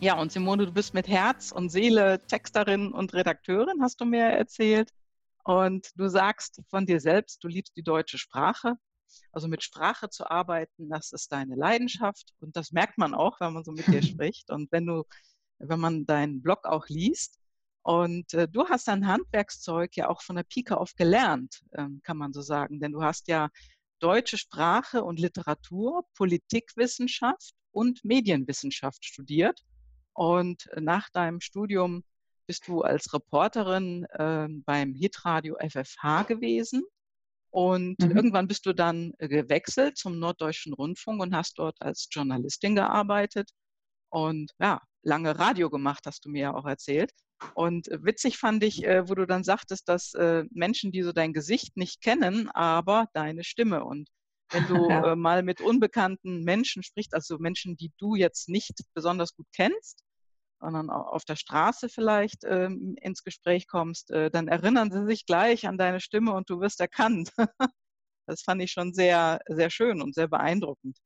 Ja, und Simone, du bist mit Herz und Seele Texterin und Redakteurin, hast du mir erzählt. Und du sagst von dir selbst, du liebst die deutsche Sprache. Also mit Sprache zu arbeiten, das ist deine Leidenschaft. Und das merkt man auch, wenn man so mit dir spricht. Und wenn du, wenn man deinen Blog auch liest. Und äh, du hast dein Handwerkszeug ja auch von der Pike auf gelernt, ähm, kann man so sagen. Denn du hast ja deutsche Sprache und Literatur, Politikwissenschaft und Medienwissenschaft studiert. Und nach deinem Studium bist du als Reporterin äh, beim Hitradio FFH gewesen. Und mhm. irgendwann bist du dann äh, gewechselt zum Norddeutschen Rundfunk und hast dort als Journalistin gearbeitet und ja, lange Radio gemacht, hast du mir ja auch erzählt. Und witzig fand ich, äh, wo du dann sagtest, dass äh, Menschen, die so dein Gesicht nicht kennen, aber deine Stimme. Und wenn du ja. mal mit unbekannten Menschen sprichst, also Menschen, die du jetzt nicht besonders gut kennst, sondern auf der Straße vielleicht ähm, ins Gespräch kommst, äh, dann erinnern sie sich gleich an deine Stimme und du wirst erkannt. das fand ich schon sehr, sehr schön und sehr beeindruckend.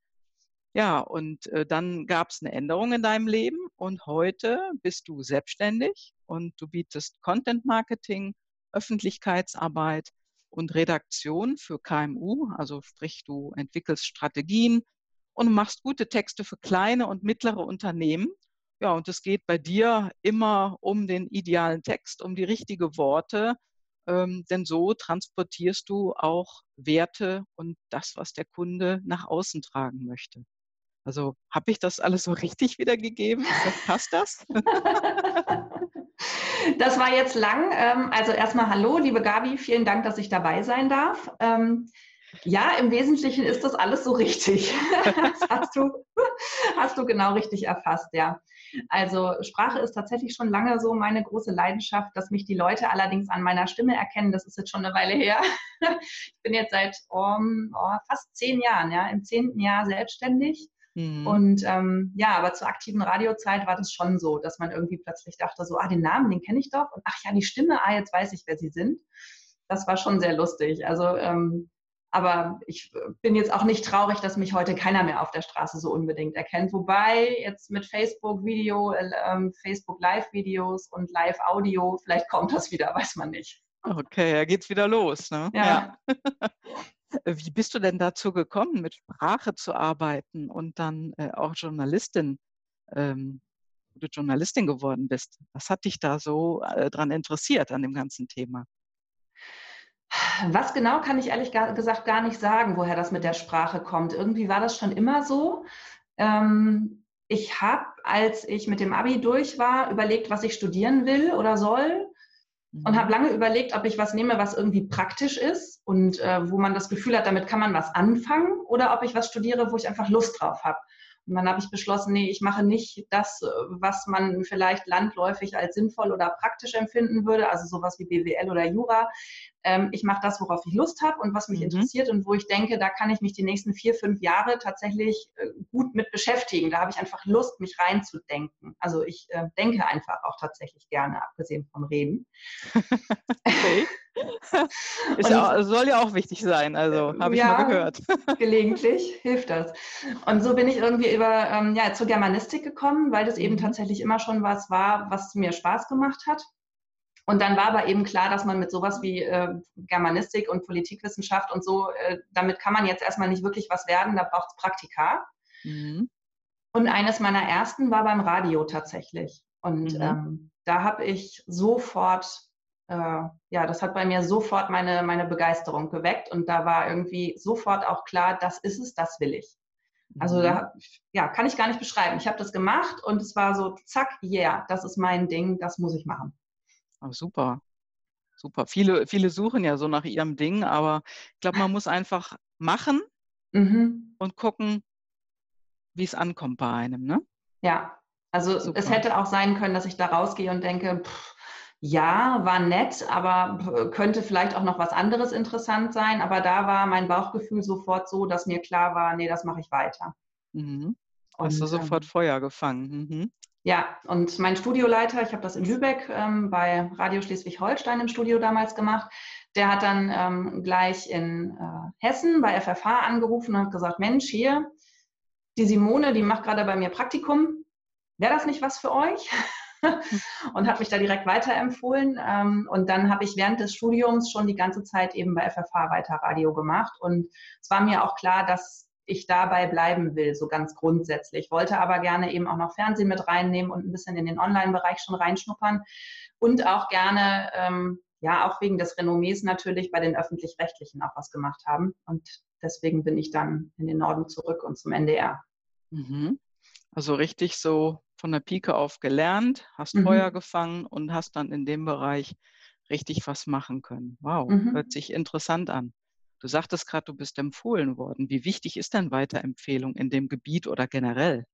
Ja, und äh, dann gab es eine Änderung in deinem Leben und heute bist du selbstständig und du bietest Content Marketing, Öffentlichkeitsarbeit und Redaktion für KMU, also sprich du entwickelst Strategien und machst gute Texte für kleine und mittlere Unternehmen. Ja, und es geht bei dir immer um den idealen Text, um die richtigen Worte, ähm, denn so transportierst du auch Werte und das, was der Kunde nach außen tragen möchte. Also habe ich das alles so richtig wiedergegeben? Passt das? das war jetzt lang. Ähm, also erstmal hallo, liebe Gabi, vielen Dank, dass ich dabei sein darf. Ähm, ja, im Wesentlichen ist das alles so richtig. Das hast du, hast du genau richtig erfasst, ja. Also Sprache ist tatsächlich schon lange so meine große Leidenschaft, dass mich die Leute allerdings an meiner Stimme erkennen. Das ist jetzt schon eine Weile her. Ich bin jetzt seit um, oh, fast zehn Jahren, ja, im zehnten Jahr selbstständig Mhm. Und ähm, ja, aber zur aktiven Radiozeit war das schon so, dass man irgendwie plötzlich dachte, so, ah, den Namen, den kenne ich doch. Und ach ja, die Stimme, ah, jetzt weiß ich, wer sie sind. Das war schon sehr lustig. Also, ähm, aber ich äh, bin jetzt auch nicht traurig, dass mich heute keiner mehr auf der Straße so unbedingt erkennt. Wobei jetzt mit Facebook Video, äh, ähm, Facebook Live-Videos und Live-Audio, vielleicht kommt das wieder, weiß man nicht. Okay, da geht's wieder los. Ne? Ja. ja. Äh, wie bist du denn dazu gekommen, mit Sprache zu arbeiten und dann äh, auch Journalistin, ähm, du Journalistin geworden bist? Was hat dich da so äh, dran interessiert an dem ganzen Thema? Was genau kann ich ehrlich gesagt gar nicht sagen, woher das mit der Sprache kommt. Irgendwie war das schon immer so. Ähm, ich habe, als ich mit dem Abi durch war, überlegt, was ich studieren will oder soll und habe mhm. lange überlegt, ob ich was nehme, was irgendwie praktisch ist und äh, wo man das Gefühl hat, damit kann man was anfangen oder ob ich was studiere, wo ich einfach Lust drauf habe. Und dann habe ich beschlossen, nee, ich mache nicht das, äh, was man vielleicht landläufig als sinnvoll oder praktisch empfinden würde, also sowas wie BWL oder Jura. Ähm, ich mache das, worauf ich Lust habe und was mich mhm. interessiert und wo ich denke, da kann ich mich die nächsten vier, fünf Jahre tatsächlich äh, gut mit beschäftigen. Da habe ich einfach Lust, mich reinzudenken. Also ich äh, denke einfach auch tatsächlich gerne, abgesehen vom Reden. okay. Ist ja, soll ja auch wichtig sein, also habe ich ja, mal gehört. gelegentlich hilft das. Und so bin ich irgendwie über ähm, ja, zur Germanistik gekommen, weil das eben mhm. tatsächlich immer schon was war, was mir Spaß gemacht hat. Und dann war aber eben klar, dass man mit sowas wie äh, Germanistik und Politikwissenschaft und so, äh, damit kann man jetzt erstmal nicht wirklich was werden, da braucht es Praktika. Mhm. Und eines meiner ersten war beim Radio tatsächlich. Und mhm. ähm, da habe ich sofort äh, ja, das hat bei mir sofort meine, meine Begeisterung geweckt und da war irgendwie sofort auch klar, das ist es, das will ich. Also mhm. da ja, kann ich gar nicht beschreiben. Ich habe das gemacht und es war so, zack, yeah, das ist mein Ding, das muss ich machen. Oh, super. Super. Viele, viele suchen ja so nach ihrem Ding, aber ich glaube, man muss einfach machen mhm. und gucken, wie es ankommt bei einem, ne? Ja, also Super. es hätte auch sein können, dass ich da rausgehe und denke, pff, ja, war nett, aber könnte vielleicht auch noch was anderes interessant sein. Aber da war mein Bauchgefühl sofort so, dass mir klar war, nee, das mache ich weiter. Mhm. Hast du sofort ähm, Feuer gefangen? Mhm. Ja, und mein Studioleiter, ich habe das in Lübeck ähm, bei Radio Schleswig-Holstein im Studio damals gemacht, der hat dann ähm, gleich in äh, Hessen bei FFH angerufen und hat gesagt, Mensch, hier, die Simone, die macht gerade bei mir Praktikum. Wäre das nicht was für euch? und hat mich da direkt weiterempfohlen. Ähm, und dann habe ich während des Studiums schon die ganze Zeit eben bei FFH weiter Radio gemacht. Und es war mir auch klar, dass ich dabei bleiben will, so ganz grundsätzlich. Wollte aber gerne eben auch noch Fernsehen mit reinnehmen und ein bisschen in den Online-Bereich schon reinschnuppern und auch gerne, ähm, ja, auch wegen des Renommees natürlich bei den Öffentlich-Rechtlichen auch was gemacht haben. Und deswegen bin ich dann in den Norden zurück und zum NDR. Mhm. Also richtig so von der Pike auf gelernt, hast mhm. Feuer gefangen und hast dann in dem Bereich richtig was machen können. Wow, mhm. hört sich interessant an. Du sagtest gerade, du bist empfohlen worden. Wie wichtig ist denn Weiterempfehlung in dem Gebiet oder generell?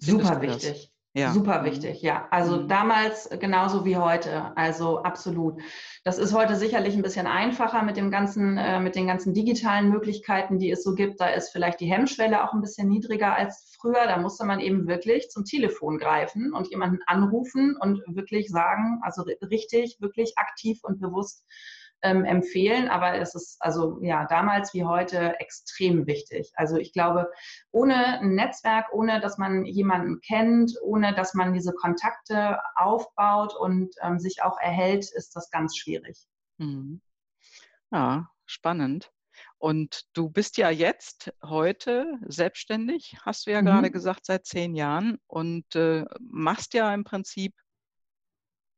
Super wichtig. Ja. Super mhm. wichtig, ja. Also mhm. damals genauso wie heute. Also absolut. Das ist heute sicherlich ein bisschen einfacher mit dem ganzen, äh, mit den ganzen digitalen Möglichkeiten, die es so gibt. Da ist vielleicht die Hemmschwelle auch ein bisschen niedriger als früher. Da musste man eben wirklich zum Telefon greifen und jemanden anrufen und wirklich sagen, also richtig, wirklich aktiv und bewusst ähm, empfehlen, aber es ist also ja damals wie heute extrem wichtig. Also ich glaube, ohne ein Netzwerk, ohne dass man jemanden kennt, ohne dass man diese Kontakte aufbaut und ähm, sich auch erhält, ist das ganz schwierig. Mhm. Ja, spannend. Und du bist ja jetzt heute selbstständig, hast du ja mhm. gerade gesagt, seit zehn Jahren und äh, machst ja im Prinzip,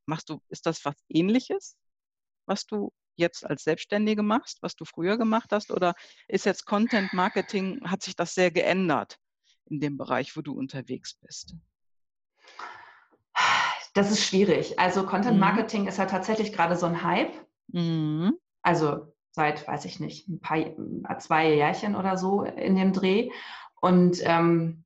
machst du, ist das was ähnliches, was du jetzt als Selbstständige machst, was du früher gemacht hast? Oder ist jetzt Content Marketing, hat sich das sehr geändert in dem Bereich, wo du unterwegs bist? Das ist schwierig. Also Content mhm. Marketing mhm. ist ja tatsächlich gerade so ein Hype. Mhm. Also seit, weiß ich nicht, ein paar, zwei Jährchen oder so in dem Dreh. Und ähm,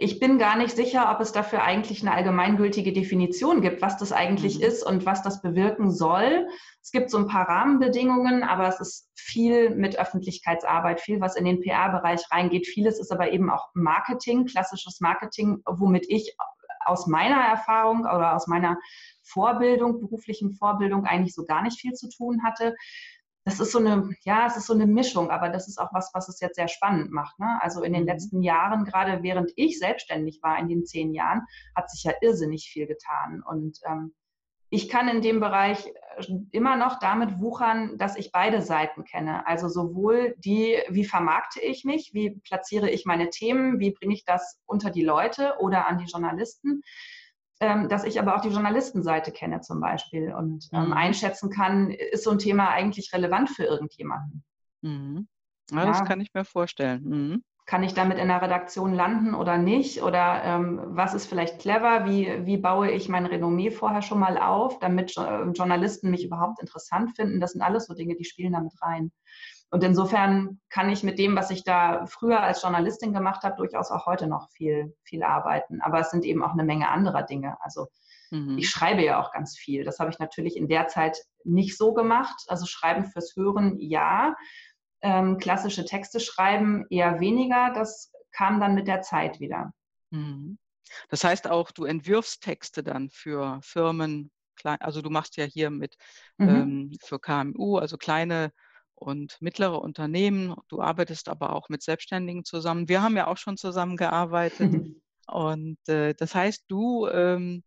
ich bin gar nicht sicher, ob es dafür eigentlich eine allgemeingültige Definition gibt, was das eigentlich mhm. ist und was das bewirken soll. Es gibt so ein paar Rahmenbedingungen, aber es ist viel mit Öffentlichkeitsarbeit, viel, was in den PR-Bereich reingeht. Vieles ist aber eben auch Marketing, klassisches Marketing, womit ich aus meiner Erfahrung oder aus meiner Vorbildung, beruflichen Vorbildung eigentlich so gar nicht viel zu tun hatte das ist so eine, ja, es ist so eine Mischung, aber das ist auch was, was es jetzt sehr spannend macht. Ne? Also in den mhm. letzten Jahren, gerade während ich selbstständig war, in den zehn Jahren, hat sich ja irrsinnig viel getan. Und ähm, ich kann in dem Bereich äh, immer noch damit wuchern, dass ich beide Seiten kenne. Also sowohl die, wie vermarkte ich mich, wie platziere ich meine Themen, wie bringe ich das unter die Leute oder an die Journalisten, ähm, dass ich aber auch die Journalistenseite kenne zum Beispiel und ähm, mhm. einschätzen kann, ist so ein Thema eigentlich relevant für irgendjemanden. Mhm. Ja, ja, das kann ich mir vorstellen. Mhm. Kann ich damit in der Redaktion landen oder nicht? Oder ähm, was ist vielleicht clever? Wie, wie baue ich mein Renommee vorher schon mal auf, damit Journalisten mich überhaupt interessant finden? Das sind alles so Dinge, die spielen damit rein. Und insofern kann ich mit dem, was ich da früher als Journalistin gemacht habe, durchaus auch heute noch viel, viel arbeiten. Aber es sind eben auch eine Menge anderer Dinge. Also mhm. ich schreibe ja auch ganz viel. Das habe ich natürlich in der Zeit nicht so gemacht. Also Schreiben fürs Hören, ja. Ähm, klassische Texte schreiben eher weniger. Das kam dann mit der Zeit wieder. Mhm. Das heißt auch, du entwirfst Texte dann für Firmen, also du machst ja hier mit mhm. ähm, für KMU, also kleine und mittlere Unternehmen. Du arbeitest aber auch mit Selbstständigen zusammen. Wir haben ja auch schon zusammengearbeitet. Mhm. Und äh, das heißt, du ähm,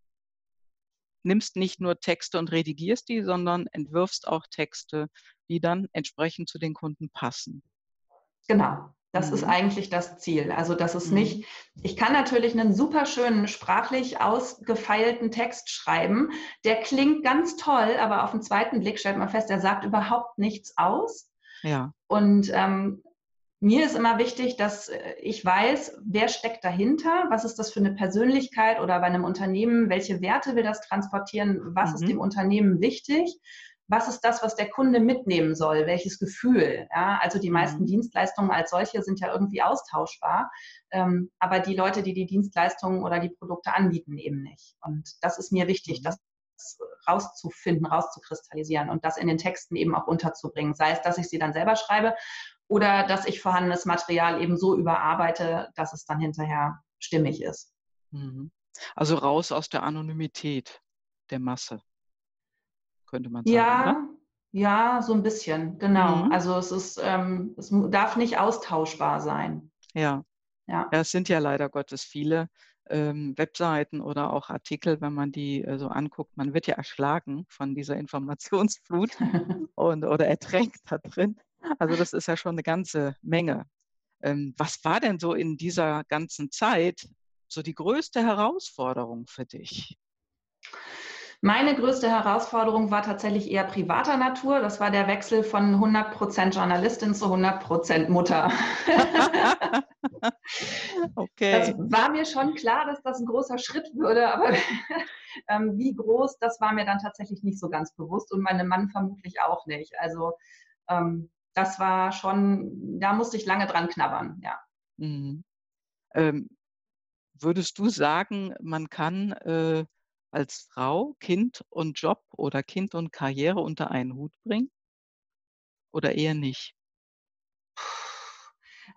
nimmst nicht nur Texte und redigierst die, sondern entwirfst auch Texte, die dann entsprechend zu den Kunden passen. Genau. Das mhm. ist eigentlich das Ziel. Also das ist mhm. nicht, ich kann natürlich einen super schönen, sprachlich ausgefeilten Text schreiben, der klingt ganz toll, aber auf den zweiten Blick stellt man fest, der sagt überhaupt nichts aus. Ja. Und ähm, mir ist immer wichtig, dass ich weiß, wer steckt dahinter, was ist das für eine Persönlichkeit oder bei einem Unternehmen, welche Werte will das transportieren, was mhm. ist dem Unternehmen wichtig was ist das, was der Kunde mitnehmen soll, welches Gefühl. Ja? Also die meisten mhm. Dienstleistungen als solche sind ja irgendwie austauschbar, ähm, aber die Leute, die die Dienstleistungen oder die Produkte anbieten, eben nicht. Und das ist mir wichtig, mhm. dass rauszufinden, rauszukristallisieren und das in den Texten eben auch unterzubringen. Sei es, dass ich sie dann selber schreibe oder dass ich vorhandenes Material eben so überarbeite, dass es dann hinterher stimmig ist. Mhm. Also raus aus der Anonymität der Masse, könnte man sagen. Ja, oder? ja, so ein bisschen, genau. Mhm. Also es ist, ähm, es darf nicht austauschbar sein. Ja. Ja. ja, es sind ja leider Gottes viele ähm, Webseiten oder auch Artikel, wenn man die äh, so anguckt. Man wird ja erschlagen von dieser Informationsflut und, oder ertränkt da drin. Also das ist ja schon eine ganze Menge. Ähm, was war denn so in dieser ganzen Zeit so die größte Herausforderung für dich? Meine größte Herausforderung war tatsächlich eher privater Natur. Das war der Wechsel von 100% Journalistin zu 100% Mutter. okay. Das war mir schon klar, dass das ein großer Schritt würde, aber ähm, wie groß, das war mir dann tatsächlich nicht so ganz bewusst und meinem Mann vermutlich auch nicht. Also ähm, das war schon, da musste ich lange dran knabbern, ja. Mhm. Ähm, würdest du sagen, man kann äh, als Frau Kind und Job oder Kind und Karriere unter einen Hut bringen? Oder eher nicht?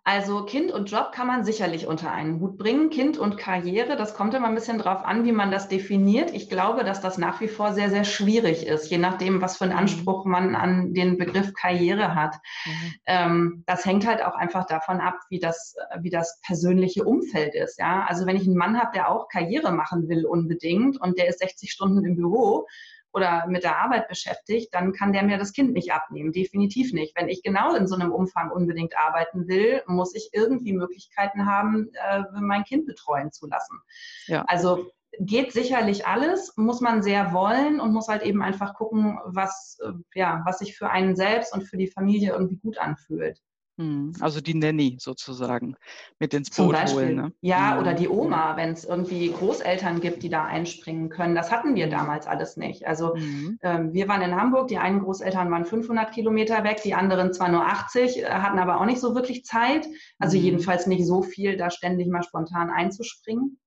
Also Kind und Job kann man sicherlich unter einen Hut bringen. Kind und Karriere, das kommt immer ein bisschen drauf an, wie man das definiert. Ich glaube, dass das nach wie vor sehr, sehr schwierig ist, je nachdem, was für einen mhm. Anspruch man an den Begriff Karriere hat. Mhm. Ähm, das hängt halt auch einfach davon ab, wie das, wie das persönliche Umfeld ist. Ja? Also wenn ich einen Mann habe, der auch Karriere machen will unbedingt und der ist 60 Stunden im Büro, oder mit der Arbeit beschäftigt, dann kann der mir das Kind nicht abnehmen. Definitiv nicht. Wenn ich genau in so einem Umfang unbedingt arbeiten will, muss ich irgendwie Möglichkeiten haben, äh, mein Kind betreuen zu lassen. Ja. Also geht sicherlich alles, muss man sehr wollen und muss halt eben einfach gucken, was, äh, ja, was sich für einen selbst und für die Familie irgendwie gut anfühlt. Mhm. Also die Nanny sozusagen mit ins Boot Zum Beispiel. holen. Ne? Ja, mhm. oder die Oma, wenn es irgendwie Großeltern gibt, die da einspringen können. Das hatten wir damals alles nicht. Also mhm. ähm, wir waren in Hamburg, die einen Großeltern waren 500 Kilometer weg, die anderen zwar nur 80, äh, hatten aber auch nicht so wirklich Zeit. Also mhm. jedenfalls nicht so viel, da ständig mal spontan einzuspringen.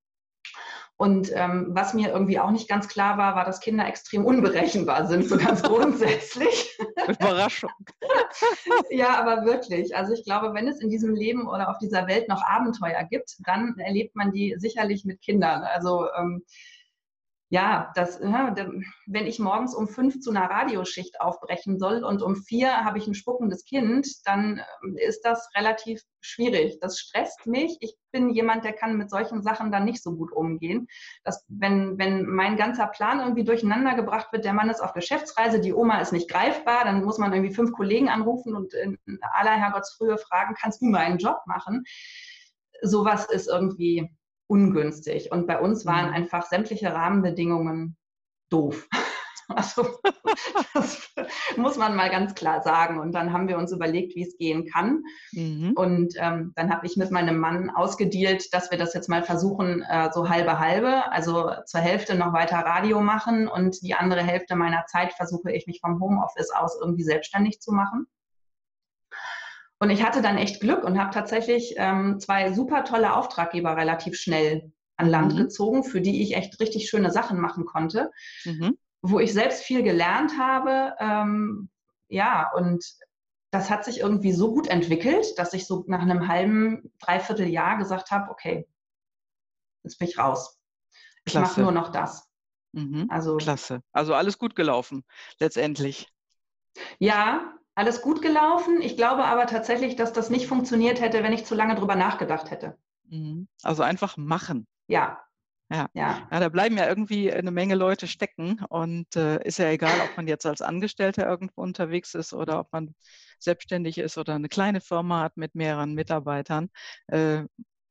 Und ähm, was mir irgendwie auch nicht ganz klar war, war, dass Kinder extrem unberechenbar sind, so ganz grundsätzlich. Überraschung. ja, aber wirklich. Also ich glaube, wenn es in diesem Leben oder auf dieser Welt noch Abenteuer gibt, dann erlebt man die sicherlich mit Kindern. Also ähm, ja, das, ja, wenn ich morgens um fünf zu einer Radioschicht aufbrechen soll und um vier habe ich ein spuckendes Kind, dann ähm, ist das relativ schwierig. Das stresst mich. Ich bin jemand, der kann mit solchen Sachen dann nicht so gut umgehen. Dass, wenn, wenn mein ganzer Plan irgendwie durcheinander gebracht wird, der Mann ist auf Geschäftsreise, die Oma ist nicht greifbar, dann muss man irgendwie fünf Kollegen anrufen und in aller Herrgottsfrühe fragen, kannst du meinen Job machen? Sowas ist irgendwie ungünstig. Und bei uns waren mhm. einfach sämtliche Rahmenbedingungen doof. Also das muss man mal ganz klar sagen. Und dann haben wir uns überlegt, wie es gehen kann. Mhm. Und ähm, dann habe ich mit meinem Mann ausgedealt, dass wir das jetzt mal versuchen, äh, so halbe halbe, also zur Hälfte noch weiter Radio machen und die andere Hälfte meiner Zeit versuche ich mich vom Homeoffice aus irgendwie selbstständig zu machen. Und ich hatte dann echt Glück und habe tatsächlich ähm, zwei super tolle Auftraggeber relativ schnell an Land mhm. gezogen, für die ich echt richtig schöne Sachen machen konnte, mhm. wo ich selbst viel gelernt habe. Ähm, ja, und das hat sich irgendwie so gut entwickelt, dass ich so nach einem halben, dreiviertel Jahr gesagt habe, okay, jetzt bin ich raus. Ich mache nur noch das. Mhm. Also, Klasse. Also alles gut gelaufen, letztendlich. Ja, alles gut gelaufen. Ich glaube aber tatsächlich, dass das nicht funktioniert hätte, wenn ich zu lange drüber nachgedacht hätte. Mhm. Also einfach machen. Ja. Ja. ja. ja da bleiben ja irgendwie eine Menge Leute stecken und äh, ist ja egal, ob man jetzt als Angestellter irgendwo unterwegs ist oder ob man selbstständig ist oder eine kleine Firma hat mit mehreren Mitarbeitern. Äh,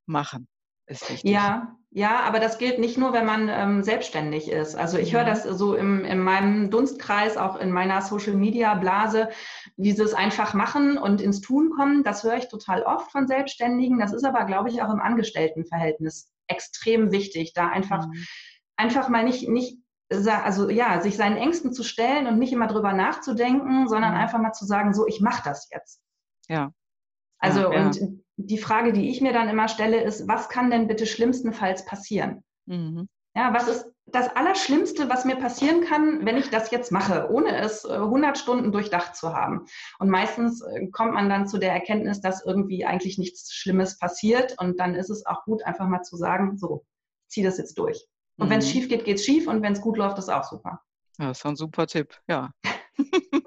machen ist wichtig. Ja, ja, aber das gilt nicht nur, wenn man ähm, selbstständig ist. Also ich höre das so im, in meinem Dunstkreis, auch in meiner Social-Media-Blase, dieses einfach machen und ins Tun kommen, das höre ich total oft von Selbstständigen. Das ist aber, glaube ich, auch im Angestelltenverhältnis extrem wichtig, da einfach, mhm. einfach mal nicht, nicht also ja, sich seinen Ängsten zu stellen und nicht immer drüber nachzudenken, sondern mhm. einfach mal zu sagen, so, ich mache das jetzt. Ja. Also ja, und die Frage, die ich mir dann immer stelle, ist, was kann denn bitte schlimmstenfalls passieren? Mhm. Ja, was ist das Allerschlimmste, was mir passieren kann, wenn ich das jetzt mache, ohne es 100 äh, Stunden durchdacht zu haben? Und meistens äh, kommt man dann zu der Erkenntnis, dass irgendwie eigentlich nichts Schlimmes passiert. Und dann ist es auch gut, einfach mal zu sagen, so, zieh das jetzt durch. Und mhm. wenn es schief geht, geht es schief. Und wenn es gut läuft, ist auch super. Ja, das ist ein super Tipp, ja.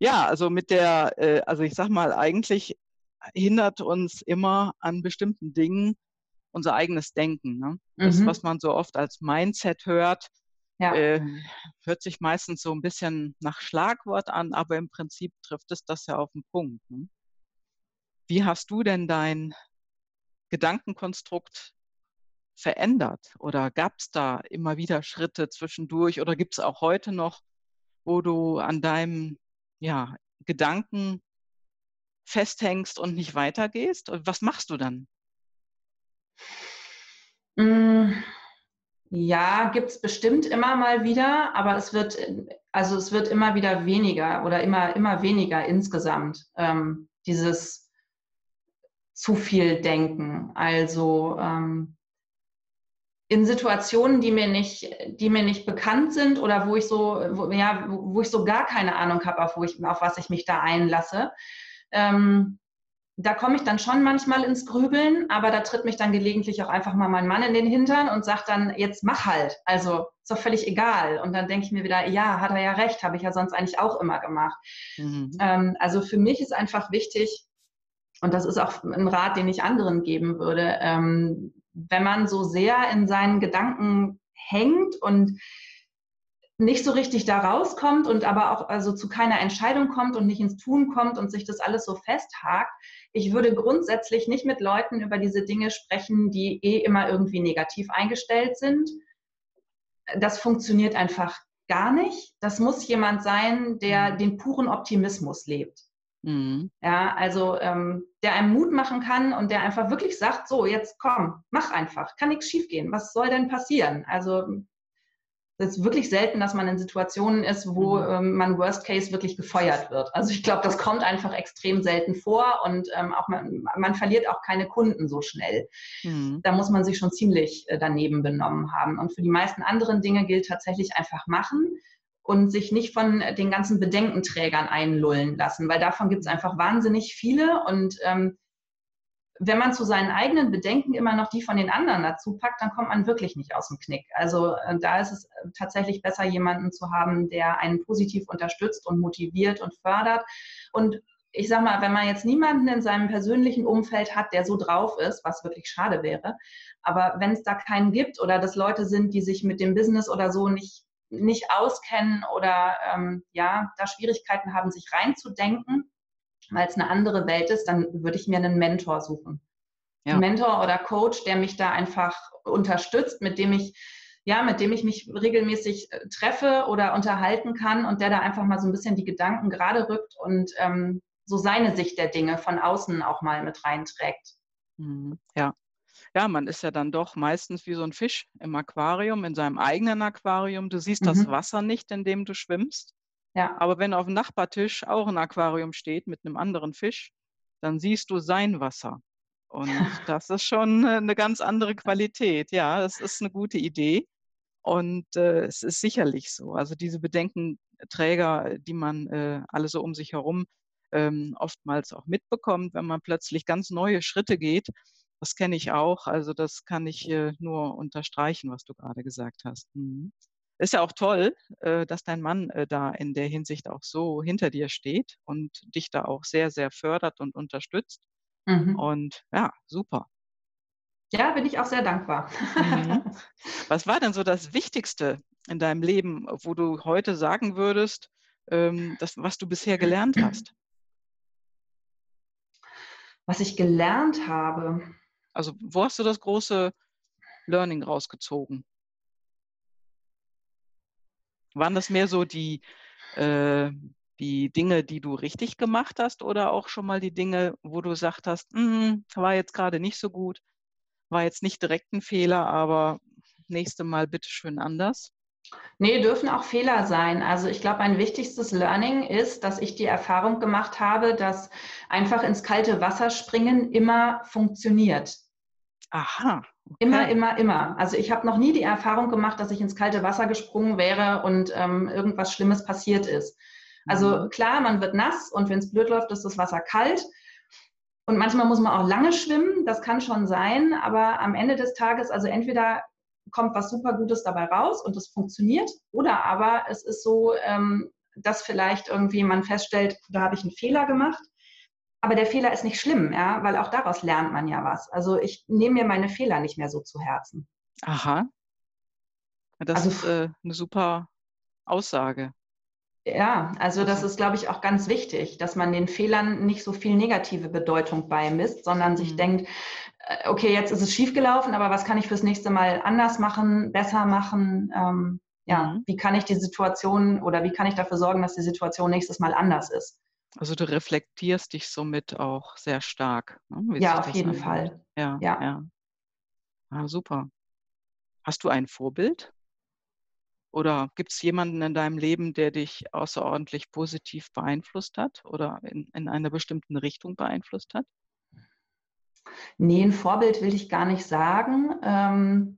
ja, also mit der, äh, also ich sag mal, eigentlich hindert uns immer an bestimmten Dingen unser eigenes Denken. Ne? Das, mhm. was man so oft als Mindset hört, ja. äh, hört sich meistens so ein bisschen nach Schlagwort an, aber im Prinzip trifft es das ja auf den Punkt. Ne? Wie hast du denn dein Gedankenkonstrukt verändert? Oder gab es da immer wieder Schritte zwischendurch oder gibt es auch heute noch, wo du an deinem ja, Gedanken festhängst und nicht weitergehst? Was machst du dann? Mm, ja, gibt es bestimmt immer mal wieder, aber es wird, also es wird immer wieder weniger oder immer, immer weniger insgesamt, ähm, dieses zu viel Denken. Also ähm, in Situationen, die mir nicht, die mir nicht bekannt sind oder wo ich so, wo, ja, wo ich so gar keine Ahnung habe, auf, auf was ich mich da einlasse, ähm, da komme ich dann schon manchmal ins Grübeln, aber da tritt mich dann gelegentlich auch einfach mal mein Mann in den Hintern und sagt dann, jetzt mach halt. Also ist doch völlig egal. Und dann denke ich mir wieder, ja, hat er ja recht, habe ich ja sonst eigentlich auch immer gemacht. Mhm. Ähm, also für mich ist einfach wichtig, und das ist auch ein Rat, den ich anderen geben würde, ähm, wenn man so sehr in seinen Gedanken hängt und nicht so richtig da rauskommt und aber auch also zu keiner Entscheidung kommt und nicht ins Tun kommt und sich das alles so festhakt. Ich würde grundsätzlich nicht mit Leuten über diese Dinge sprechen, die eh immer irgendwie negativ eingestellt sind. Das funktioniert einfach gar nicht. Das muss jemand sein, der mhm. den puren Optimismus lebt. Mhm. Ja, also ähm, der einem Mut machen kann und der einfach wirklich sagt, so, jetzt komm, mach einfach, kann nichts schiefgehen. Was soll denn passieren? Also es ist wirklich selten, dass man in Situationen ist, wo mhm. ähm, man Worst Case wirklich gefeuert wird. Also ich glaube, das kommt einfach extrem selten vor und ähm, auch man, man, verliert auch keine Kunden so schnell. Mhm. Da muss man sich schon ziemlich äh, daneben benommen haben. Und für die meisten anderen Dinge gilt tatsächlich einfach machen und sich nicht von den ganzen Bedenkenträgern einlullen lassen, weil davon gibt es einfach wahnsinnig viele und ähm, wenn man zu seinen eigenen Bedenken immer noch die von den anderen dazu packt, dann kommt man wirklich nicht aus dem Knick. Also äh, da ist es äh, tatsächlich besser, jemanden zu haben, der einen positiv unterstützt und motiviert und fördert. Und ich sag mal, wenn man jetzt niemanden in seinem persönlichen Umfeld hat, der so drauf ist, was wirklich schade wäre, aber wenn es da keinen gibt oder das Leute sind, die sich mit dem Business oder so nicht, nicht auskennen oder ähm, ja, da Schwierigkeiten haben, sich reinzudenken, weil es eine andere Welt ist, dann würde ich mir einen Mentor suchen. Ja. Ein Mentor oder Coach, der mich da einfach unterstützt, mit dem ich ja, mit dem ich mich regelmäßig äh, treffe oder unterhalten kann und der da einfach mal so ein bisschen die Gedanken gerade rückt und ähm, so seine Sicht der Dinge von außen auch mal mit reinträgt. Mhm. Ja. Ja, man ist ja dann doch meistens wie so ein Fisch im Aquarium, in seinem eigenen Aquarium. Du siehst mhm. das Wasser nicht, in dem du schwimmst. Ja. Aber wenn auf dem Nachbartisch auch ein Aquarium steht mit einem anderen Fisch, dann siehst du sein Wasser. Und das ist schon eine ganz andere Qualität. Ja, das ist eine gute Idee. Und äh, es ist sicherlich so. Also diese Bedenkenträger, die man äh, alle so um sich herum ähm, oftmals auch mitbekommt, wenn man plötzlich ganz neue Schritte geht, das kenne ich auch. Also das kann ich äh, nur unterstreichen, was du gerade gesagt hast. Mhm. Ist ja auch toll, äh, dass dein Mann äh, da in der Hinsicht auch so hinter dir steht und dich da auch sehr, sehr fördert und unterstützt. Mhm. Und ja, super. Ja, bin ich auch sehr dankbar. Mhm. Was war denn so das Wichtigste in deinem Leben, wo du heute sagen würdest, ähm, das, was du bisher gelernt hast? Was ich gelernt habe. Also, wo hast du das große Learning rausgezogen? Waren das mehr so die, äh, die Dinge, die du richtig gemacht hast oder auch schon mal die Dinge, wo du gesagt hast, hm, war jetzt gerade nicht so gut, war jetzt nicht direkt ein Fehler, aber nächste Mal bitte schön anders? Nee, dürfen auch Fehler sein. Also ich glaube, mein wichtigstes Learning ist, dass ich die Erfahrung gemacht habe, dass einfach ins kalte Wasser springen immer funktioniert. Aha, Immer, immer, immer. Also ich habe noch nie die Erfahrung gemacht, dass ich ins kalte Wasser gesprungen wäre und ähm, irgendwas Schlimmes passiert ist. Also mhm. klar, man wird nass und wenn es blöd läuft, ist das Wasser kalt. Und manchmal muss man auch lange schwimmen, das kann schon sein, aber am Ende des Tages, also entweder kommt was super Gutes dabei raus und es funktioniert, oder aber es ist so, ähm, dass vielleicht irgendwie man feststellt, da habe ich einen Fehler gemacht aber der Fehler ist nicht schlimm, ja, weil auch daraus lernt man ja was. Also ich nehme mir meine Fehler nicht mehr so zu Herzen. Aha. Das also, ist äh, eine super Aussage. Ja, also das also ist, glaube ich, auch ganz wichtig, dass man den Fehlern nicht so viel negative Bedeutung beimisst, sondern sich mhm. denkt, äh, okay, jetzt ist es schiefgelaufen, aber was kann ich fürs nächste Mal anders machen, besser machen? Ähm, ja, mhm. wie kann ich die Situation oder wie kann ich dafür sorgen, dass die Situation nächstes Mal anders ist? Also du reflektierst dich somit auch sehr stark. Ne, ja, auf jeden anhört. Fall. Ja, ja. ja. Ah, super. Hast du ein Vorbild? Oder gibt es jemanden in deinem Leben, der dich außerordentlich positiv beeinflusst hat oder in, in einer bestimmten Richtung beeinflusst hat? Nee, ein Vorbild will ich gar nicht sagen. Ähm,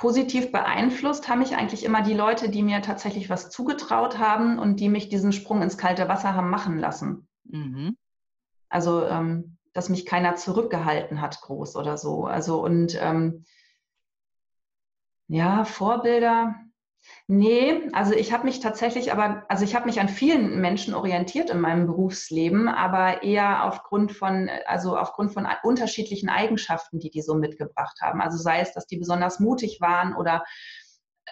positiv beeinflusst haben mich eigentlich immer die Leute, die mir tatsächlich was zugetraut haben und die mich diesen Sprung ins kalte Wasser haben machen lassen. Mhm. Also, ähm, dass mich keiner zurückgehalten hat, groß oder so. Also, und ähm, ja, Vorbilder, Nee, also ich habe mich tatsächlich aber, also ich habe mich an vielen Menschen orientiert in meinem Berufsleben, aber eher aufgrund von, also aufgrund von unterschiedlichen Eigenschaften, die die so mitgebracht haben. Also sei es, dass die besonders mutig waren oder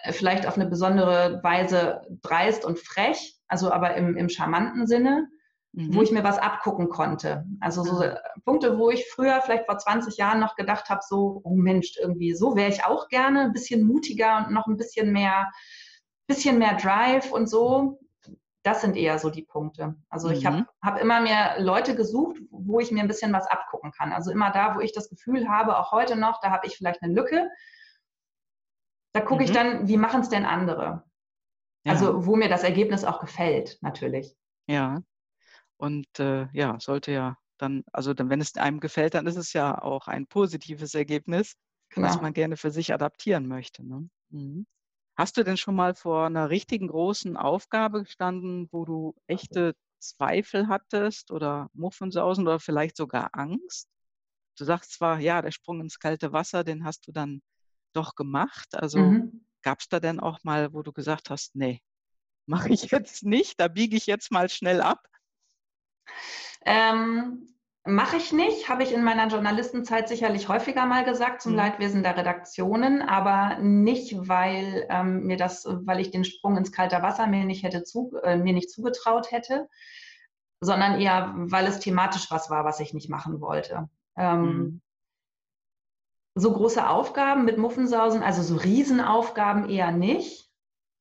äh, vielleicht auf eine besondere Weise dreist und frech, also aber im, im charmanten Sinne, mhm. wo ich mir was abgucken konnte. Also so mhm. Punkte, wo ich früher vielleicht vor 20 Jahren noch gedacht habe, so, oh Mensch, irgendwie so wäre ich auch gerne, ein bisschen mutiger und noch ein bisschen mehr bisschen mehr Drive und so. Das sind eher so die Punkte. Also mhm. ich habe hab immer mehr Leute gesucht, wo ich mir ein bisschen was abgucken kann. Also immer da, wo ich das Gefühl habe, auch heute noch, da habe ich vielleicht eine Lücke. Da gucke mhm. ich dann, wie machen es denn andere? Ja. Also wo mir das Ergebnis auch gefällt, natürlich. Ja. Und äh, ja, sollte ja dann, also dann, wenn es einem gefällt, dann ist es ja auch ein positives Ergebnis, genau. was man gerne für sich adaptieren möchte. Ne? Mhm. Hast du denn schon mal vor einer richtigen großen Aufgabe gestanden, wo du echte Zweifel hattest oder Muffensausen oder vielleicht sogar Angst? Du sagst zwar, ja, der Sprung ins kalte Wasser, den hast du dann doch gemacht. Also mhm. gab es da denn auch mal, wo du gesagt hast, nee, mache ich jetzt nicht, da biege ich jetzt mal schnell ab? Ähm, Mache ich nicht, habe ich in meiner Journalistenzeit sicherlich häufiger mal gesagt zum mhm. Leidwesen der Redaktionen, aber nicht, weil ähm, mir das, weil ich den Sprung ins kalte Wasser mir nicht hätte zu, äh, mir nicht zugetraut hätte, sondern eher, weil es thematisch was war, was ich nicht machen wollte. Ähm, mhm. So große Aufgaben mit Muffensausen, also so Riesenaufgaben eher nicht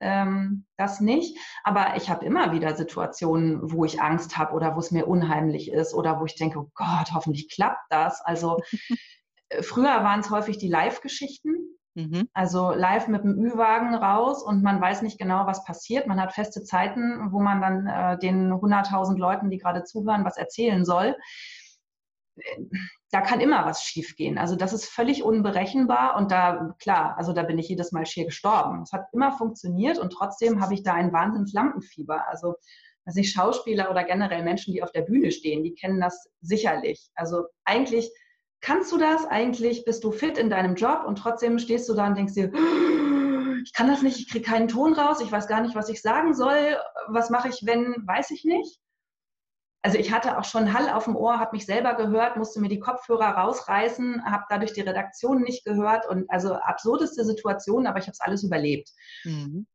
ähm, das nicht. Aber ich habe immer wieder Situationen, wo ich Angst habe oder wo es mir unheimlich ist oder wo ich denke, oh Gott, hoffentlich klappt das. Also äh, früher waren es häufig die Live-Geschichten. Mhm. Also live mit dem Ü-Wagen raus und man weiß nicht genau, was passiert. Man hat feste Zeiten, wo man dann äh, den 100.000 Leuten, die gerade zuhören, was erzählen soll da kann immer was schiefgehen. Also das ist völlig unberechenbar und da, klar, also da bin ich jedes Mal schier gestorben. Es hat immer funktioniert und trotzdem habe ich da ein wahnsinns Lampenfieber. Also, weiß nicht, Schauspieler oder generell Menschen, die auf der Bühne stehen, die kennen das sicherlich. Also eigentlich kannst du das, eigentlich bist du fit in deinem Job und trotzdem stehst du da und denkst dir, ich kann das nicht, ich kriege keinen Ton raus, ich weiß gar nicht, was ich sagen soll, was mache ich, wenn, weiß ich nicht also ich hatte auch schon Hall auf dem Ohr, habe mich selber gehört, musste mir die Kopfhörer rausreißen, habe dadurch die Redaktion nicht gehört und also absurdeste Situation, aber ich habe es alles überlebt. Mhm.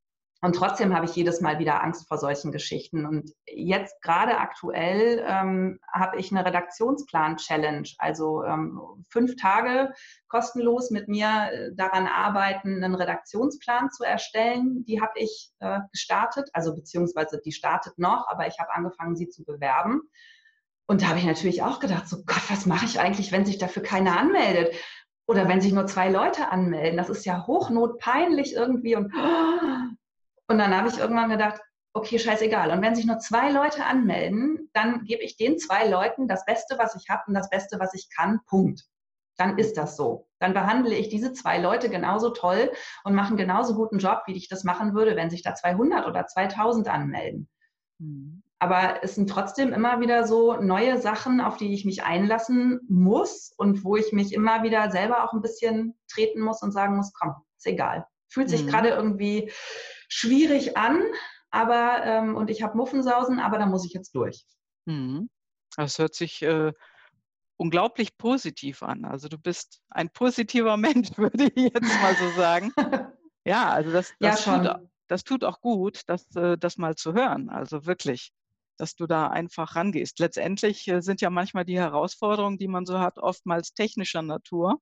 Und trotzdem habe ich jedes Mal wieder Angst vor solchen Geschichten. Und jetzt gerade aktuell ähm, habe ich eine Redaktionsplan-Challenge, also ähm, fünf Tage kostenlos mit mir äh, daran arbeiten, einen Redaktionsplan zu erstellen. Die habe ich äh, gestartet, also beziehungsweise die startet noch, aber ich habe angefangen, sie zu bewerben. Und da habe ich natürlich auch gedacht, so Gott, was mache ich eigentlich, wenn sich dafür keiner anmeldet? Oder wenn sich nur zwei Leute anmelden? Das ist ja hochnotpeinlich irgendwie und und dann habe ich irgendwann gedacht, okay, scheißegal. Und wenn sich nur zwei Leute anmelden, dann gebe ich den zwei Leuten das Beste, was ich habe und das Beste, was ich kann. Punkt. dann ist das so. Dann behandle ich diese zwei Leute genauso toll und mache einen genauso guten Job, wie ich das machen würde, wenn sich da 200 oder 2000 anmelden. Mhm. Aber es sind trotzdem immer wieder so neue Sachen, auf die ich mich einlassen muss und wo ich mich immer wieder selber auch ein bisschen treten muss und sagen muss, komm, ist egal. Fühlt sich mhm. gerade irgendwie schwierig an, aber ähm, und ich habe Muffensausen, aber da muss ich jetzt durch. Mhm. Das hört sich äh, unglaublich positiv an. Also du bist ein positiver Mensch, würde ich jetzt mal so sagen. ja, also das, das, ja, tut, das tut auch gut, das, äh, das mal zu hören. Also wirklich dass du da einfach rangehst. Letztendlich äh, sind ja manchmal die Herausforderungen, die man so hat, oftmals technischer Natur.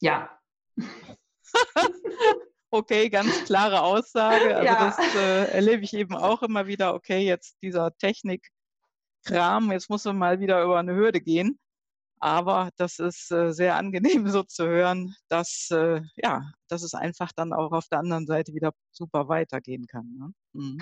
Ja. okay, ganz klare Aussage. Also ja. das äh, erlebe ich eben auch immer wieder. Okay, jetzt dieser Technikkram, jetzt muss man mal wieder über eine Hürde gehen. Aber das ist äh, sehr angenehm so zu hören, dass, äh, ja, dass es einfach dann auch auf der anderen Seite wieder super weitergehen kann. Ne? Mhm.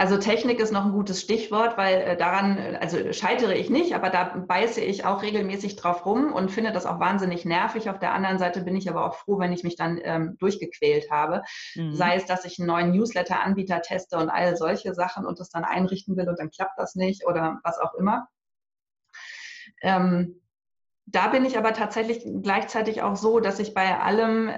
Also Technik ist noch ein gutes Stichwort, weil äh, daran, also scheitere ich nicht, aber da beiße ich auch regelmäßig drauf rum und finde das auch wahnsinnig nervig. Auf der anderen Seite bin ich aber auch froh, wenn ich mich dann ähm, durchgequält habe. Mhm. Sei es, dass ich einen neuen Newsletter-Anbieter teste und all solche Sachen und das dann einrichten will und dann klappt das nicht oder was auch immer. Ähm, da bin ich aber tatsächlich gleichzeitig auch so, dass ich bei allem äh,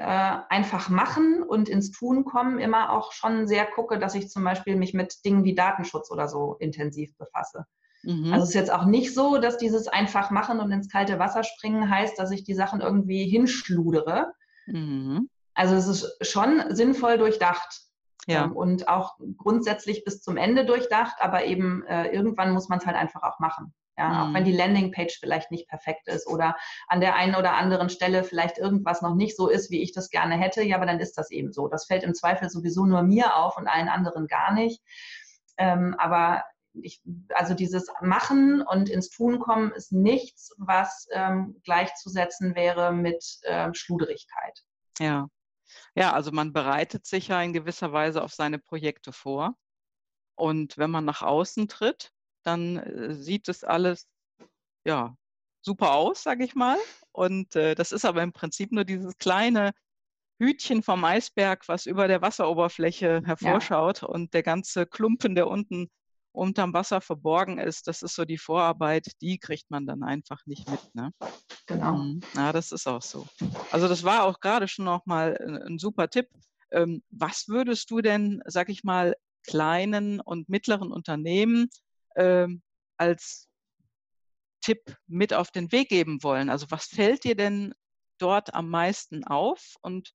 einfach machen und ins Tun kommen immer auch schon sehr gucke, dass ich zum Beispiel mich mit Dingen wie Datenschutz oder so intensiv befasse. Mhm. Also es ist jetzt auch nicht so, dass dieses einfach machen und ins kalte Wasser springen heißt, dass ich die Sachen irgendwie hinschludere. Mhm. Also es ist schon sinnvoll durchdacht. Ja. Ähm, und auch grundsätzlich bis zum Ende durchdacht, aber eben äh, irgendwann muss man es halt einfach auch machen. Ja, mhm. auch wenn mhm. die Landingpage vielleicht nicht perfekt ist oder an der einen oder anderen Stelle vielleicht irgendwas noch nicht so ist, wie ich das gerne hätte, ja, aber dann ist das eben so. Das fällt im Zweifel sowieso nur mir auf und allen anderen gar nicht. Ähm, aber ich, also dieses Machen und ins Tun kommen ist nichts, was ähm, gleichzusetzen wäre mit ähm, Schluderigkeit. Ja. Ja, also man bereitet sich ja in gewisser Weise auf seine Projekte vor. Und wenn man nach außen tritt, dann äh, sieht es alles ja super aus, sage ich mal. Und äh, das ist aber im Prinzip nur dieses kleine Hütchen vom Eisberg, was über der Wasseroberfläche hervorschaut ja. und der ganze Klumpen, der unten unterm Wasser verborgen ist, das ist so die Vorarbeit, die kriegt man dann einfach nicht mit. Ne? Genau. Mhm. Ja, das ist auch so. Also das war auch gerade schon nochmal ein, ein super Tipp. Ähm, was würdest du denn, sag ich mal, kleinen und mittleren Unternehmen ähm, als Tipp mit auf den Weg geben wollen? Also was fällt dir denn dort am meisten auf und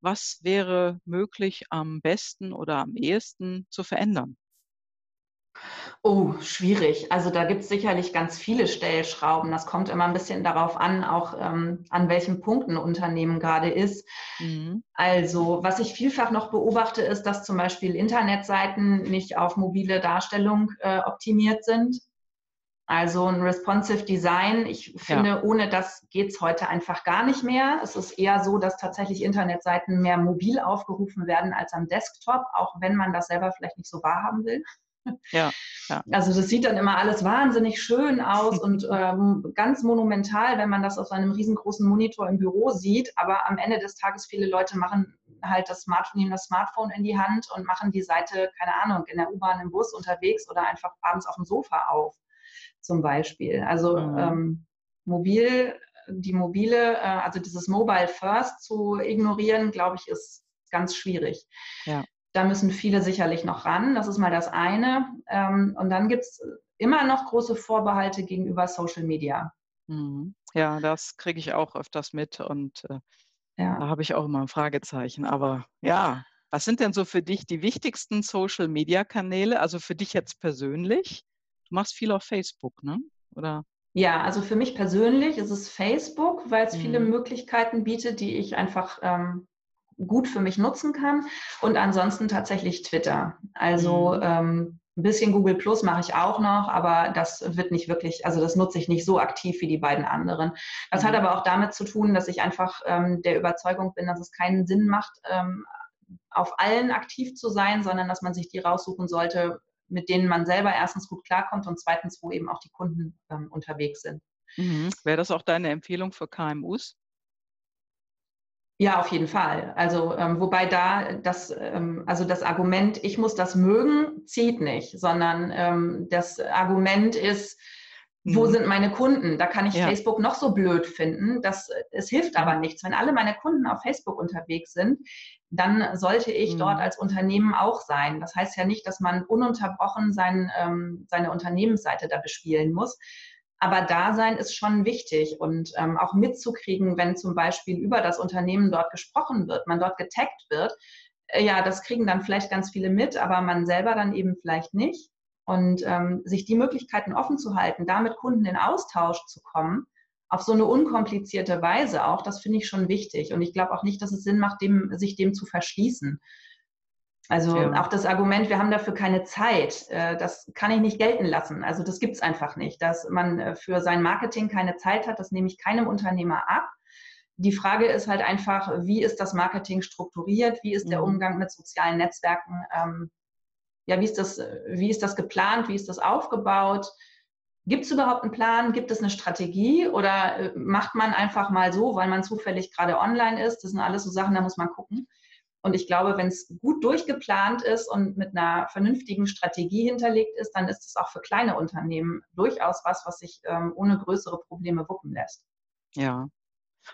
was wäre möglich am besten oder am ehesten zu verändern? Oh, schwierig. Also da gibt es sicherlich ganz viele Stellschrauben. Das kommt immer ein bisschen darauf an, auch ähm, an welchem Punkt ein Unternehmen gerade ist. Mhm. Also was ich vielfach noch beobachte, ist, dass zum Beispiel Internetseiten nicht auf mobile Darstellung äh, optimiert sind. Also ein responsive Design, ich finde, ja. ohne das geht es heute einfach gar nicht mehr. Es ist eher so, dass tatsächlich Internetseiten mehr mobil aufgerufen werden als am Desktop, auch wenn man das selber vielleicht nicht so wahrhaben will. Ja, ja. Also das sieht dann immer alles wahnsinnig schön aus und ähm, ganz monumental, wenn man das auf einem riesengroßen Monitor im Büro sieht. Aber am Ende des Tages viele Leute machen halt das Smartphone, nehmen das Smartphone in die Hand und machen die Seite, keine Ahnung, in der U-Bahn, im Bus unterwegs oder einfach abends auf dem Sofa auf, zum Beispiel. Also mhm. ähm, mobil, die mobile, äh, also dieses Mobile First zu ignorieren, glaube ich, ist ganz schwierig. Ja. Da müssen viele sicherlich noch ran. Das ist mal das eine. Ähm, und dann gibt es immer noch große Vorbehalte gegenüber Social Media. Mhm. Ja, das kriege ich auch öfters mit und äh, ja. da habe ich auch immer ein Fragezeichen. Aber ja, was sind denn so für dich die wichtigsten Social Media Kanäle? Also für dich jetzt persönlich? Du machst viel auf Facebook, ne? Oder? Ja, also für mich persönlich ist es Facebook, weil es mhm. viele Möglichkeiten bietet, die ich einfach ähm, gut für mich nutzen kann. Und ansonsten tatsächlich Twitter. Also mhm. ähm, ein bisschen Google Plus mache ich auch noch, aber das wird nicht wirklich, also das nutze ich nicht so aktiv wie die beiden anderen. Das mhm. hat aber auch damit zu tun, dass ich einfach ähm, der Überzeugung bin, dass es keinen Sinn macht, ähm, auf allen aktiv zu sein, sondern dass man sich die raussuchen sollte, mit denen man selber erstens gut klarkommt und zweitens, wo eben auch die Kunden ähm, unterwegs sind. Mhm. Wäre das auch deine Empfehlung für KMUs? Ja, auf jeden Fall. Also ähm, wobei da das, ähm, also das Argument, ich muss das mögen, zieht nicht, sondern ähm, das Argument ist, wo mhm. sind meine Kunden? Da kann ich ja. Facebook noch so blöd finden. Das, es hilft aber nichts. Wenn alle meine Kunden auf Facebook unterwegs sind, dann sollte ich mhm. dort als Unternehmen auch sein. Das heißt ja nicht, dass man ununterbrochen sein, ähm, seine Unternehmensseite da bespielen muss. Aber Dasein ist schon wichtig und ähm, auch mitzukriegen, wenn zum Beispiel über das Unternehmen dort gesprochen wird, man dort getaggt wird. Äh, ja, das kriegen dann vielleicht ganz viele mit, aber man selber dann eben vielleicht nicht. Und ähm, sich die Möglichkeiten offen zu halten, da mit Kunden in Austausch zu kommen, auf so eine unkomplizierte Weise auch, das finde ich schon wichtig. Und ich glaube auch nicht, dass es Sinn macht, dem, sich dem zu verschließen. Also ja. auch das Argument, wir haben dafür keine Zeit, äh, das kann ich nicht gelten lassen. Also das gibt es einfach nicht. Dass man äh, für sein Marketing keine Zeit hat, das nehme ich keinem Unternehmer ab. Die Frage ist halt einfach, wie ist das Marketing strukturiert? Wie ist der mhm. Umgang mit sozialen Netzwerken? Ähm, ja, wie ist das, wie ist das geplant? Wie ist das aufgebaut? Gibt es überhaupt einen Plan? Gibt es eine Strategie? Oder äh, macht man einfach mal so, weil man zufällig gerade online ist? Das sind alles so Sachen, da muss man gucken. Und ich glaube, wenn es gut durchgeplant ist und mit einer vernünftigen Strategie hinterlegt ist, dann ist es auch für kleine Unternehmen durchaus was, was sich ähm, ohne größere Probleme wuppen lässt. Ja.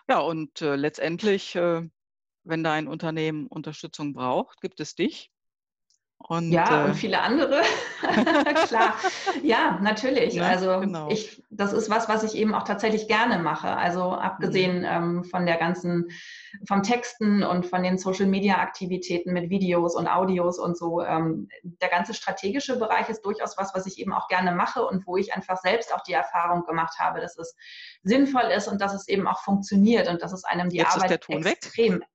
Ja, und äh, letztendlich, äh, wenn dein Unternehmen Unterstützung braucht, gibt es dich. Und, ja, äh, und viele andere. Klar, ja, natürlich. Ja, also genau. ich, das ist was, was ich eben auch tatsächlich gerne mache. Also abgesehen mhm. ähm, von der ganzen, vom Texten und von den Social-Media-Aktivitäten mit Videos und Audios und so. Ähm, der ganze strategische Bereich ist durchaus was, was ich eben auch gerne mache und wo ich einfach selbst auch die Erfahrung gemacht habe, dass es sinnvoll ist und dass es eben auch funktioniert und dass es einem die Jetzt Arbeit extrem. Weg.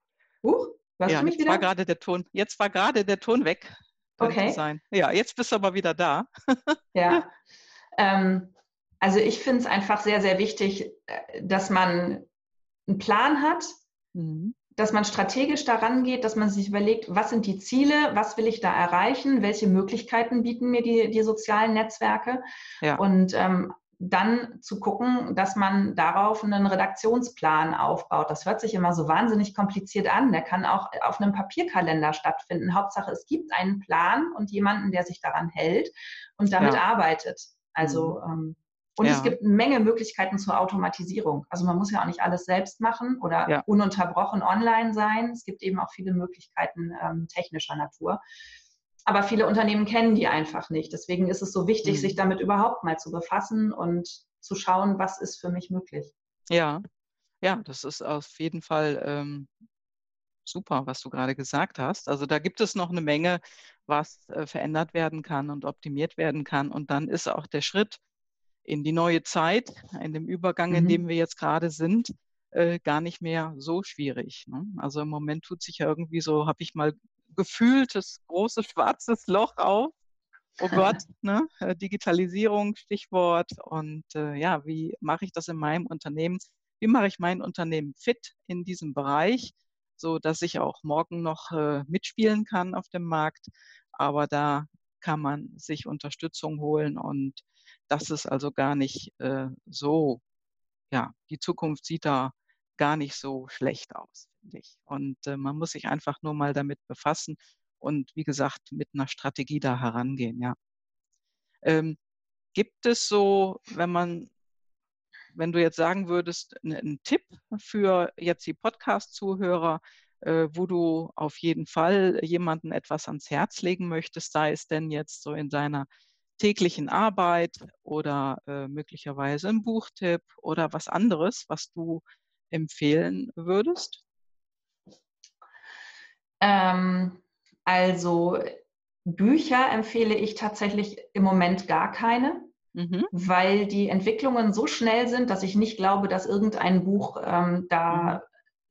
Huch, ja, jetzt war gerade der Ton. Jetzt war gerade der Ton weg. Okay. Sein. Ja, jetzt bist du aber wieder da. ja. Ähm, also ich finde es einfach sehr, sehr wichtig, äh, dass man einen Plan hat, mhm. dass man strategisch daran geht, dass man sich überlegt, was sind die Ziele, was will ich da erreichen, welche Möglichkeiten bieten mir die, die sozialen Netzwerke. Ja. Und ähm, dann zu gucken, dass man darauf einen Redaktionsplan aufbaut. Das hört sich immer so wahnsinnig kompliziert an. Der kann auch auf einem Papierkalender stattfinden. Hauptsache, es gibt einen Plan und jemanden, der sich daran hält und damit ja. arbeitet. Also mhm. ähm, und ja. es gibt eine Menge Möglichkeiten zur Automatisierung. Also man muss ja auch nicht alles selbst machen oder ja. ununterbrochen online sein. Es gibt eben auch viele Möglichkeiten ähm, technischer Natur. Aber viele Unternehmen kennen die einfach nicht. Deswegen ist es so wichtig, mhm. sich damit überhaupt mal zu befassen und zu schauen, was ist für mich möglich. Ja, ja, das ist auf jeden Fall ähm, super, was du gerade gesagt hast. Also da gibt es noch eine Menge, was äh, verändert werden kann und optimiert werden kann. Und dann ist auch der Schritt in die neue Zeit, in dem Übergang, mhm. in dem wir jetzt gerade sind, äh, gar nicht mehr so schwierig. Ne? Also im Moment tut sich ja irgendwie so, habe ich mal gefühltes großes schwarzes Loch auf. Oh Gott, ne? Äh, Digitalisierung, Stichwort. Und äh, ja, wie mache ich das in meinem Unternehmen? Wie mache ich mein Unternehmen fit in diesem Bereich, so dass ich auch morgen noch äh, mitspielen kann auf dem Markt? Aber da kann man sich Unterstützung holen und das ist also gar nicht äh, so, ja, die Zukunft sieht da gar nicht so schlecht aus, finde ich. Und äh, man muss sich einfach nur mal damit befassen und wie gesagt mit einer Strategie da herangehen, ja. Ähm, gibt es so, wenn man, wenn du jetzt sagen würdest, einen Tipp für jetzt die Podcast-Zuhörer, äh, wo du auf jeden Fall jemanden etwas ans Herz legen möchtest, sei es denn jetzt so in seiner täglichen Arbeit oder äh, möglicherweise ein Buchtipp oder was anderes, was du empfehlen würdest? Ähm, also Bücher empfehle ich tatsächlich im Moment gar keine, mhm. weil die Entwicklungen so schnell sind, dass ich nicht glaube, dass irgendein Buch ähm, da mhm.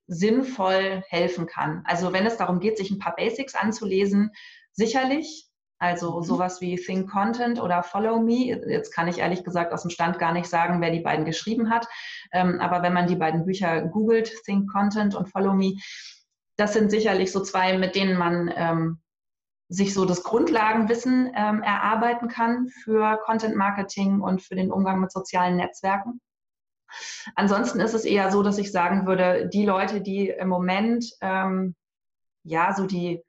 sinnvoll helfen kann. Also wenn es darum geht, sich ein paar Basics anzulesen, sicherlich. Also mhm. sowas wie Think Content oder Follow Me. Jetzt kann ich ehrlich gesagt aus dem Stand gar nicht sagen, wer die beiden geschrieben hat. Ähm, aber wenn man die beiden Bücher googelt, Think Content und Follow Me, das sind sicherlich so zwei, mit denen man ähm, sich so das Grundlagenwissen ähm, erarbeiten kann für Content Marketing und für den Umgang mit sozialen Netzwerken. Ansonsten ist es eher so, dass ich sagen würde, die Leute, die im Moment ja so die,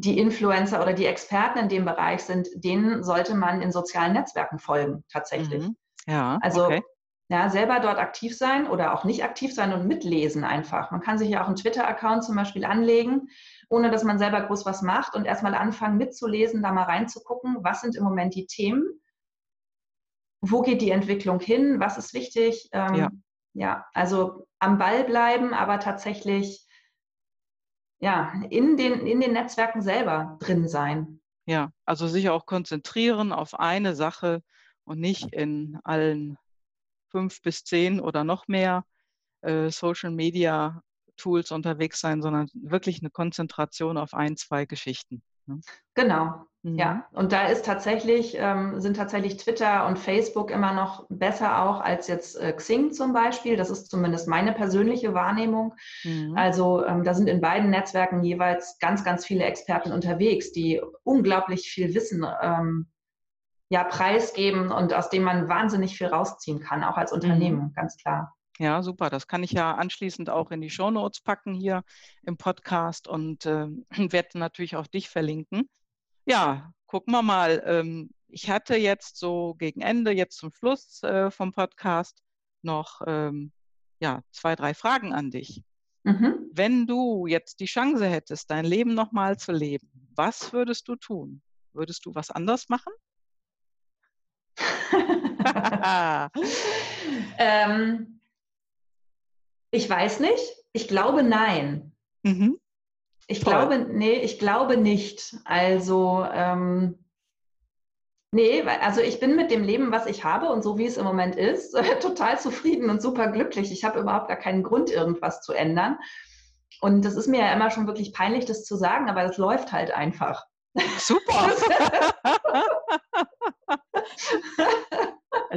die Influencer oder die Experten in dem Bereich sind, denen sollte man in sozialen Netzwerken folgen, tatsächlich. Mhm. Ja, also okay. ja, selber dort aktiv sein oder auch nicht aktiv sein und mitlesen einfach. Man kann sich ja auch einen Twitter-Account zum Beispiel anlegen, ohne dass man selber groß was macht und erstmal anfangen mitzulesen, da mal reinzugucken, was sind im Moment die Themen, wo geht die Entwicklung hin, was ist wichtig. Ähm, ja. ja, also am Ball bleiben, aber tatsächlich ja, in den, in den Netzwerken selber drin sein. Ja, also sich auch konzentrieren auf eine Sache und nicht in allen fünf bis zehn oder noch mehr äh, Social Media Tools unterwegs sein, sondern wirklich eine Konzentration auf ein, zwei Geschichten. Ne? Genau, mhm. ja. Und da ist tatsächlich, ähm, sind tatsächlich Twitter und Facebook immer noch besser auch als jetzt äh, Xing zum Beispiel. Das ist zumindest meine persönliche Wahrnehmung. Mhm. Also ähm, da sind in beiden Netzwerken jeweils ganz, ganz viele Experten unterwegs, die unglaublich viel Wissen ähm, ja, preisgeben und aus dem man wahnsinnig viel rausziehen kann, auch als Unternehmen, mhm. ganz klar. Ja, super. Das kann ich ja anschließend auch in die Show Notes packen hier im Podcast und äh, werde natürlich auch dich verlinken. Ja, gucken wir mal. Ähm, ich hatte jetzt so gegen Ende, jetzt zum Schluss äh, vom Podcast, noch ähm, ja, zwei, drei Fragen an dich. Mhm. Wenn du jetzt die Chance hättest, dein Leben nochmal zu leben, was würdest du tun? Würdest du was anders machen? ähm, ich weiß nicht. Ich glaube nein. Mhm. Ich Toll. glaube, nee, ich glaube nicht. Also, ähm, nee, also ich bin mit dem Leben, was ich habe und so wie es im Moment ist, total zufrieden und super glücklich. Ich habe überhaupt gar keinen Grund, irgendwas zu ändern. Und das ist mir ja immer schon wirklich peinlich, das zu sagen, aber das läuft halt einfach. Super.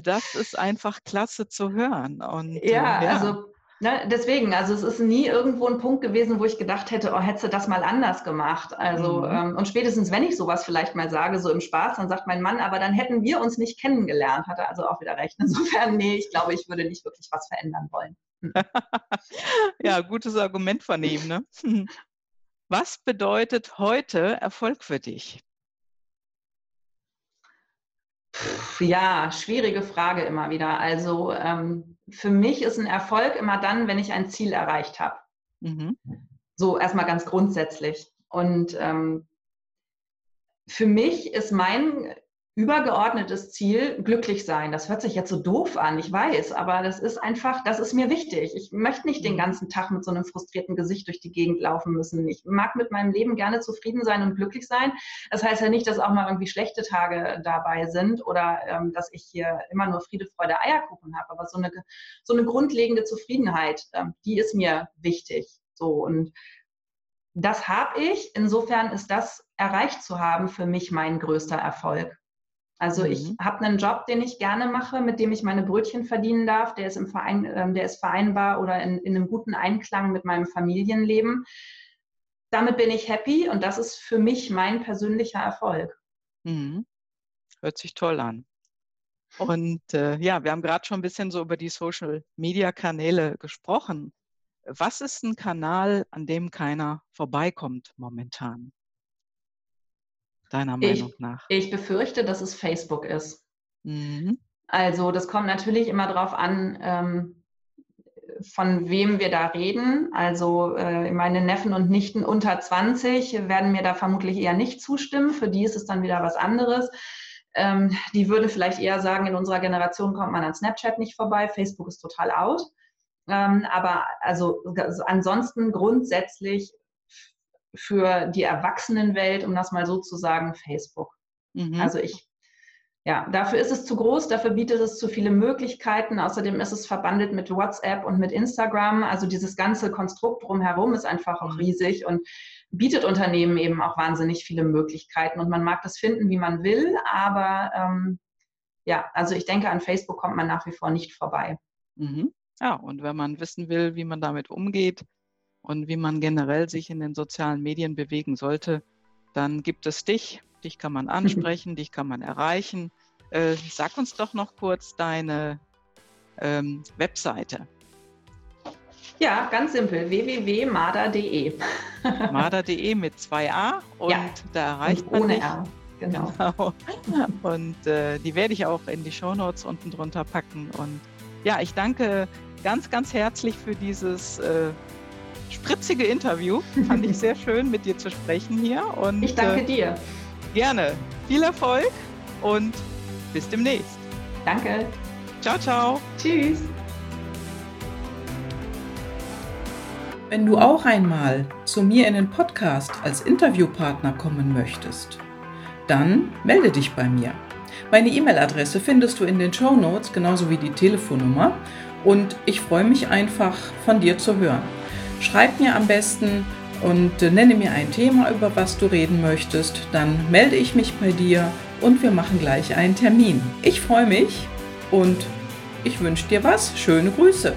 das ist einfach klasse zu hören. Und, ja, äh, ja. also Ne, deswegen, also es ist nie irgendwo ein Punkt gewesen, wo ich gedacht hätte, oh, hättest du das mal anders gemacht. Also, mhm. ähm, und spätestens, wenn ich sowas vielleicht mal sage, so im Spaß, dann sagt mein Mann, aber dann hätten wir uns nicht kennengelernt, hat er also auch wieder recht. Insofern, nee, ich glaube, ich würde nicht wirklich was verändern wollen. Hm. ja, gutes Argument von ihm. Ne? Was bedeutet heute Erfolg für dich? Ja, schwierige Frage immer wieder. Also ähm, für mich ist ein Erfolg immer dann, wenn ich ein Ziel erreicht habe. Mhm. So erstmal ganz grundsätzlich. Und ähm, für mich ist mein übergeordnetes Ziel glücklich sein. Das hört sich jetzt so doof an, ich weiß, aber das ist einfach, das ist mir wichtig. Ich möchte nicht den mhm. ganzen Tag mit so einem frustrierten Gesicht durch die Gegend laufen müssen. Ich mag mit meinem Leben gerne zufrieden sein und glücklich sein. Das heißt ja nicht, dass auch mal irgendwie schlechte Tage dabei sind oder ähm, dass ich hier immer nur Friede, Freude, Eierkuchen habe, aber so eine, so eine grundlegende Zufriedenheit, ähm, die ist mir wichtig. So und das habe ich. Insofern ist das erreicht zu haben für mich mein größter Erfolg. Also mhm. ich habe einen Job, den ich gerne mache, mit dem ich meine Brötchen verdienen darf. Der ist im Verein, äh, der ist vereinbar oder in, in einem guten Einklang mit meinem Familienleben. Damit bin ich happy und das ist für mich mein persönlicher Erfolg. Mhm. Hört sich toll an. Und äh, ja, wir haben gerade schon ein bisschen so über die Social-Media-Kanäle gesprochen. Was ist ein Kanal, an dem keiner vorbeikommt momentan? Deiner Meinung ich, nach? Ich befürchte, dass es Facebook ist. Mhm. Also das kommt natürlich immer darauf an, ähm, von wem wir da reden. Also äh, meine Neffen und Nichten unter 20 werden mir da vermutlich eher nicht zustimmen. Für die ist es dann wieder was anderes. Ähm, die würden vielleicht eher sagen, in unserer Generation kommt man an Snapchat nicht vorbei. Facebook ist total out. Ähm, aber also ansonsten grundsätzlich für die Erwachsenenwelt, um das mal so zu sagen, Facebook. Mhm. Also ich, ja, dafür ist es zu groß, dafür bietet es zu viele Möglichkeiten. Außerdem ist es verbandelt mit WhatsApp und mit Instagram. Also dieses ganze Konstrukt drumherum ist einfach auch mhm. riesig und bietet Unternehmen eben auch wahnsinnig viele Möglichkeiten. Und man mag das finden, wie man will, aber ähm, ja, also ich denke, an Facebook kommt man nach wie vor nicht vorbei. Mhm. Ja, und wenn man wissen will, wie man damit umgeht, und wie man generell sich in den sozialen Medien bewegen sollte, dann gibt es dich. Dich kann man ansprechen, dich kann man erreichen. Äh, sag uns doch noch kurz deine ähm, Webseite? Ja, ganz simpel, www.marder.de. Marder.de mit zwei A und ja. da erreicht und man ohne dich. R. Genau. genau. Und äh, die werde ich auch in die Shownotes unten drunter packen. Und ja, ich danke ganz, ganz herzlich für dieses äh, spritzige Interview. Fand ich sehr schön, mit dir zu sprechen hier. Und, ich danke äh, dir. Gerne. Viel Erfolg und bis demnächst. Danke. Ciao, ciao. Tschüss. Wenn du auch einmal zu mir in den Podcast als Interviewpartner kommen möchtest, dann melde dich bei mir. Meine E-Mail-Adresse findest du in den Show Notes, genauso wie die Telefonnummer. Und ich freue mich einfach, von dir zu hören. Schreib mir am besten und nenne mir ein Thema, über was du reden möchtest. Dann melde ich mich bei dir und wir machen gleich einen Termin. Ich freue mich und ich wünsche dir was. Schöne Grüße.